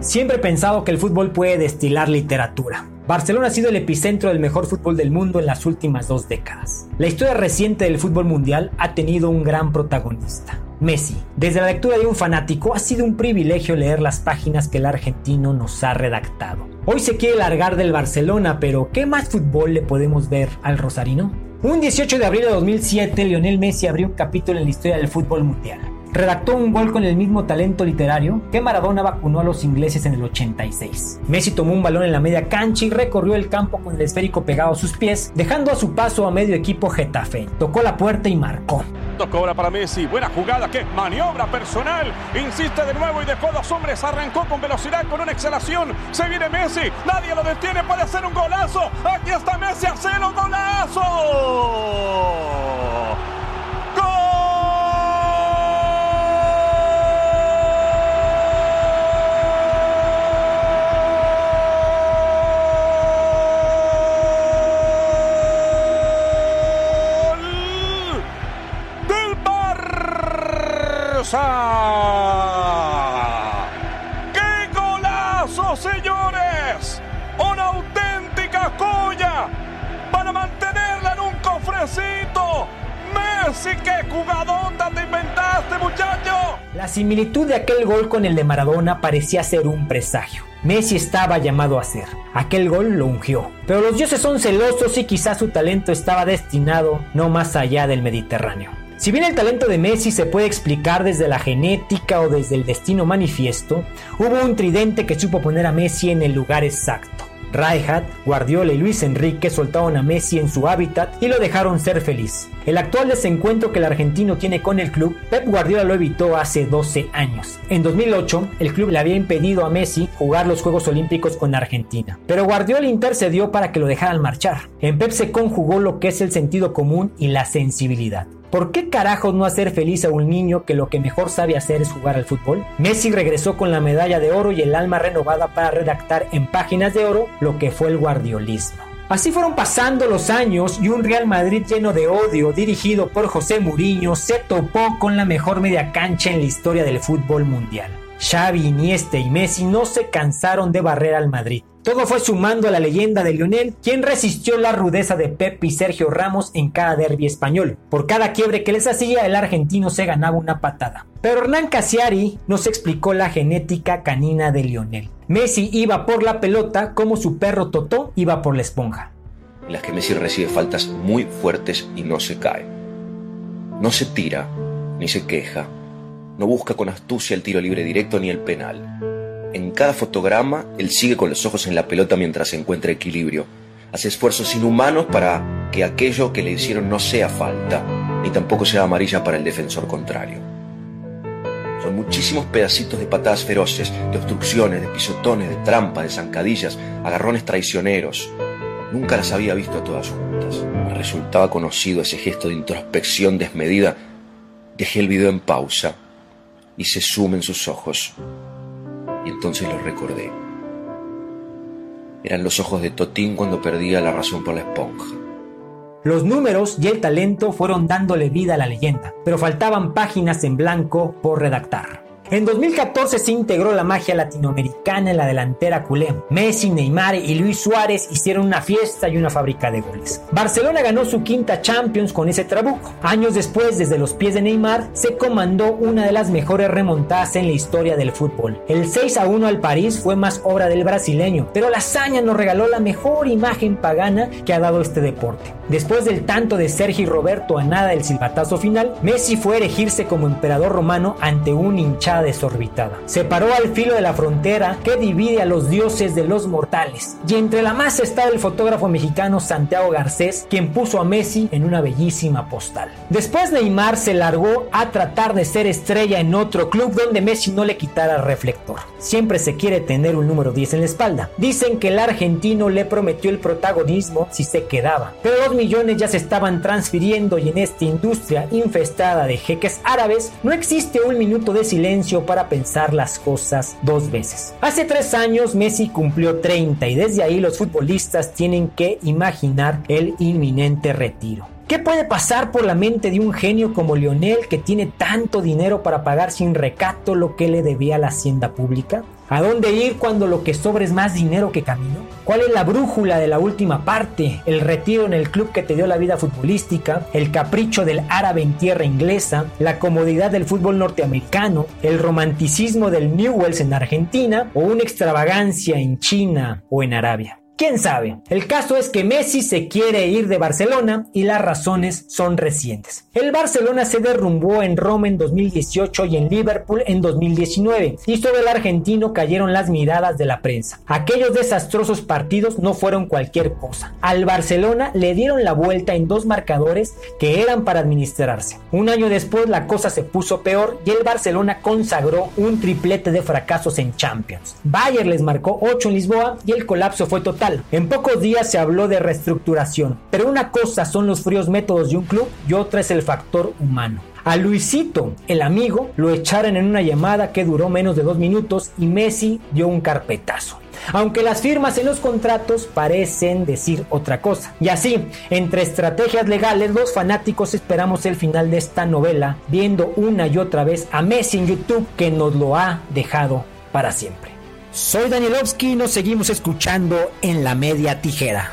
Siempre he pensado que el fútbol puede destilar literatura. Barcelona ha sido el epicentro del mejor fútbol del mundo en las últimas dos décadas. La historia reciente del fútbol mundial ha tenido un gran protagonista. Messi. Desde la lectura de un fanático ha sido un privilegio leer las páginas que el argentino nos ha redactado. Hoy se quiere largar del Barcelona, pero ¿qué más fútbol le podemos ver al Rosarino? Un 18 de abril de 2007, Lionel Messi abrió un capítulo en la historia del fútbol mundial redactó un gol con el mismo talento literario que Maradona vacunó a los ingleses en el 86. Messi tomó un balón en la media cancha y recorrió el campo con el esférico pegado a sus pies, dejando a su paso a medio equipo Getafe. Tocó la puerta y marcó. Cobra para Messi, buena jugada, que maniobra personal, insiste de nuevo y dejó dos hombres, arrancó con velocidad, con una exhalación, se viene Messi, nadie lo detiene, puede hacer un golazo, aquí está Messi, hacer un golazo. ¡Qué golazo, señores! ¡Una auténtica joya para mantenerla en un cofrecito! ¡Messi, qué jugadón te inventaste, muchacho! La similitud de aquel gol con el de Maradona parecía ser un presagio. Messi estaba llamado a ser. Aquel gol lo ungió. Pero los dioses son celosos y quizás su talento estaba destinado no más allá del Mediterráneo. Si bien el talento de Messi se puede explicar desde la genética o desde el destino manifiesto, hubo un tridente que supo poner a Messi en el lugar exacto. Rijkaard, Guardiola y Luis Enrique soltaron a Messi en su hábitat y lo dejaron ser feliz. El actual desencuentro que el argentino tiene con el club, Pep Guardiola lo evitó hace 12 años. En 2008, el club le había impedido a Messi jugar los Juegos Olímpicos con Argentina, pero Guardiola intercedió para que lo dejaran marchar. En Pep se conjugó lo que es el sentido común y la sensibilidad. ¿Por qué carajos no hacer feliz a un niño que lo que mejor sabe hacer es jugar al fútbol? Messi regresó con la medalla de oro y el alma renovada para redactar en páginas de oro lo que fue el guardiolismo. Así fueron pasando los años y un Real Madrid lleno de odio, dirigido por José Mourinho, se topó con la mejor media cancha en la historia del fútbol mundial. Xavi, Iniesta y Messi no se cansaron de barrer al Madrid. Todo fue sumando a la leyenda de Lionel, quien resistió la rudeza de Pep y Sergio Ramos en cada derby español. Por cada quiebre que les hacía, el argentino se ganaba una patada. Pero Hernán Casiari nos explicó la genética canina de Lionel. Messi iba por la pelota como su perro Totó iba por la esponja. En las que Messi recibe faltas muy fuertes y no se cae. No se tira, ni se queja. No busca con astucia el tiro libre directo ni el penal en cada fotograma, él sigue con los ojos en la pelota mientras encuentra equilibrio. Hace esfuerzos inhumanos para que aquello que le hicieron no sea falta, ni tampoco sea amarilla para el defensor contrario. Son muchísimos pedacitos de patadas feroces, de obstrucciones, de pisotones, de trampas, de zancadillas, agarrones traicioneros. Nunca las había visto todas juntas. Me resultaba conocido ese gesto de introspección desmedida. Dejé el video en pausa y se sumen sus ojos y entonces lo recordé. Eran los ojos de Totín cuando perdía la razón por la esponja. Los números y el talento fueron dándole vida a la leyenda, pero faltaban páginas en blanco por redactar. En 2014 se integró la magia latinoamericana en la delantera culé. Messi, Neymar y Luis Suárez hicieron una fiesta y una fábrica de goles. Barcelona ganó su quinta Champions con ese trabuco. Años después, desde los pies de Neymar, se comandó una de las mejores remontadas en la historia del fútbol. El 6 a 1 al París fue más obra del brasileño, pero la hazaña nos regaló la mejor imagen pagana que ha dado este deporte. Después del tanto de Sergio Roberto a nada del silbatazo final, Messi fue a erigirse como emperador romano ante un desorbitada. Se paró al filo de la frontera que divide a los dioses de los mortales. Y entre la masa estaba el fotógrafo mexicano Santiago Garcés, quien puso a Messi en una bellísima postal. Después Neymar se largó a tratar de ser estrella en otro club donde Messi no le quitara reflector. Siempre se quiere tener un número 10 en la espalda. Dicen que el argentino le prometió el protagonismo si se quedaba, pero los millones ya se estaban transfiriendo y en esta industria infestada de jeques árabes no existe un minuto de silencio para pensar las cosas dos veces. Hace tres años Messi cumplió 30 y desde ahí los futbolistas tienen que imaginar el inminente retiro. ¿Qué puede pasar por la mente de un genio como Lionel que tiene tanto dinero para pagar sin recato lo que le debía a la hacienda pública? ¿A dónde ir cuando lo que sobra es más dinero que camino? ¿Cuál es la brújula de la última parte? ¿El retiro en el club que te dio la vida futbolística? ¿El capricho del árabe en tierra inglesa? ¿La comodidad del fútbol norteamericano? ¿El romanticismo del Newells en Argentina? ¿O una extravagancia en China o en Arabia? ¿Quién sabe? El caso es que Messi se quiere ir de Barcelona y las razones son recientes. El Barcelona se derrumbó en Roma en 2018 y en Liverpool en 2019 y sobre el argentino cayeron las miradas de la prensa. Aquellos desastrosos partidos no fueron cualquier cosa. Al Barcelona le dieron la vuelta en dos marcadores que eran para administrarse. Un año después la cosa se puso peor y el Barcelona consagró un triplete de fracasos en Champions. Bayern les marcó 8 en Lisboa y el colapso fue total en pocos días se habló de reestructuración, pero una cosa son los fríos métodos de un club y otra es el factor humano. A Luisito, el amigo, lo echaron en una llamada que duró menos de dos minutos y Messi dio un carpetazo. Aunque las firmas en los contratos parecen decir otra cosa. Y así, entre estrategias legales, los fanáticos esperamos el final de esta novela, viendo una y otra vez a Messi en YouTube que nos lo ha dejado para siempre. Soy Danielovsky y nos seguimos escuchando en la media tijera.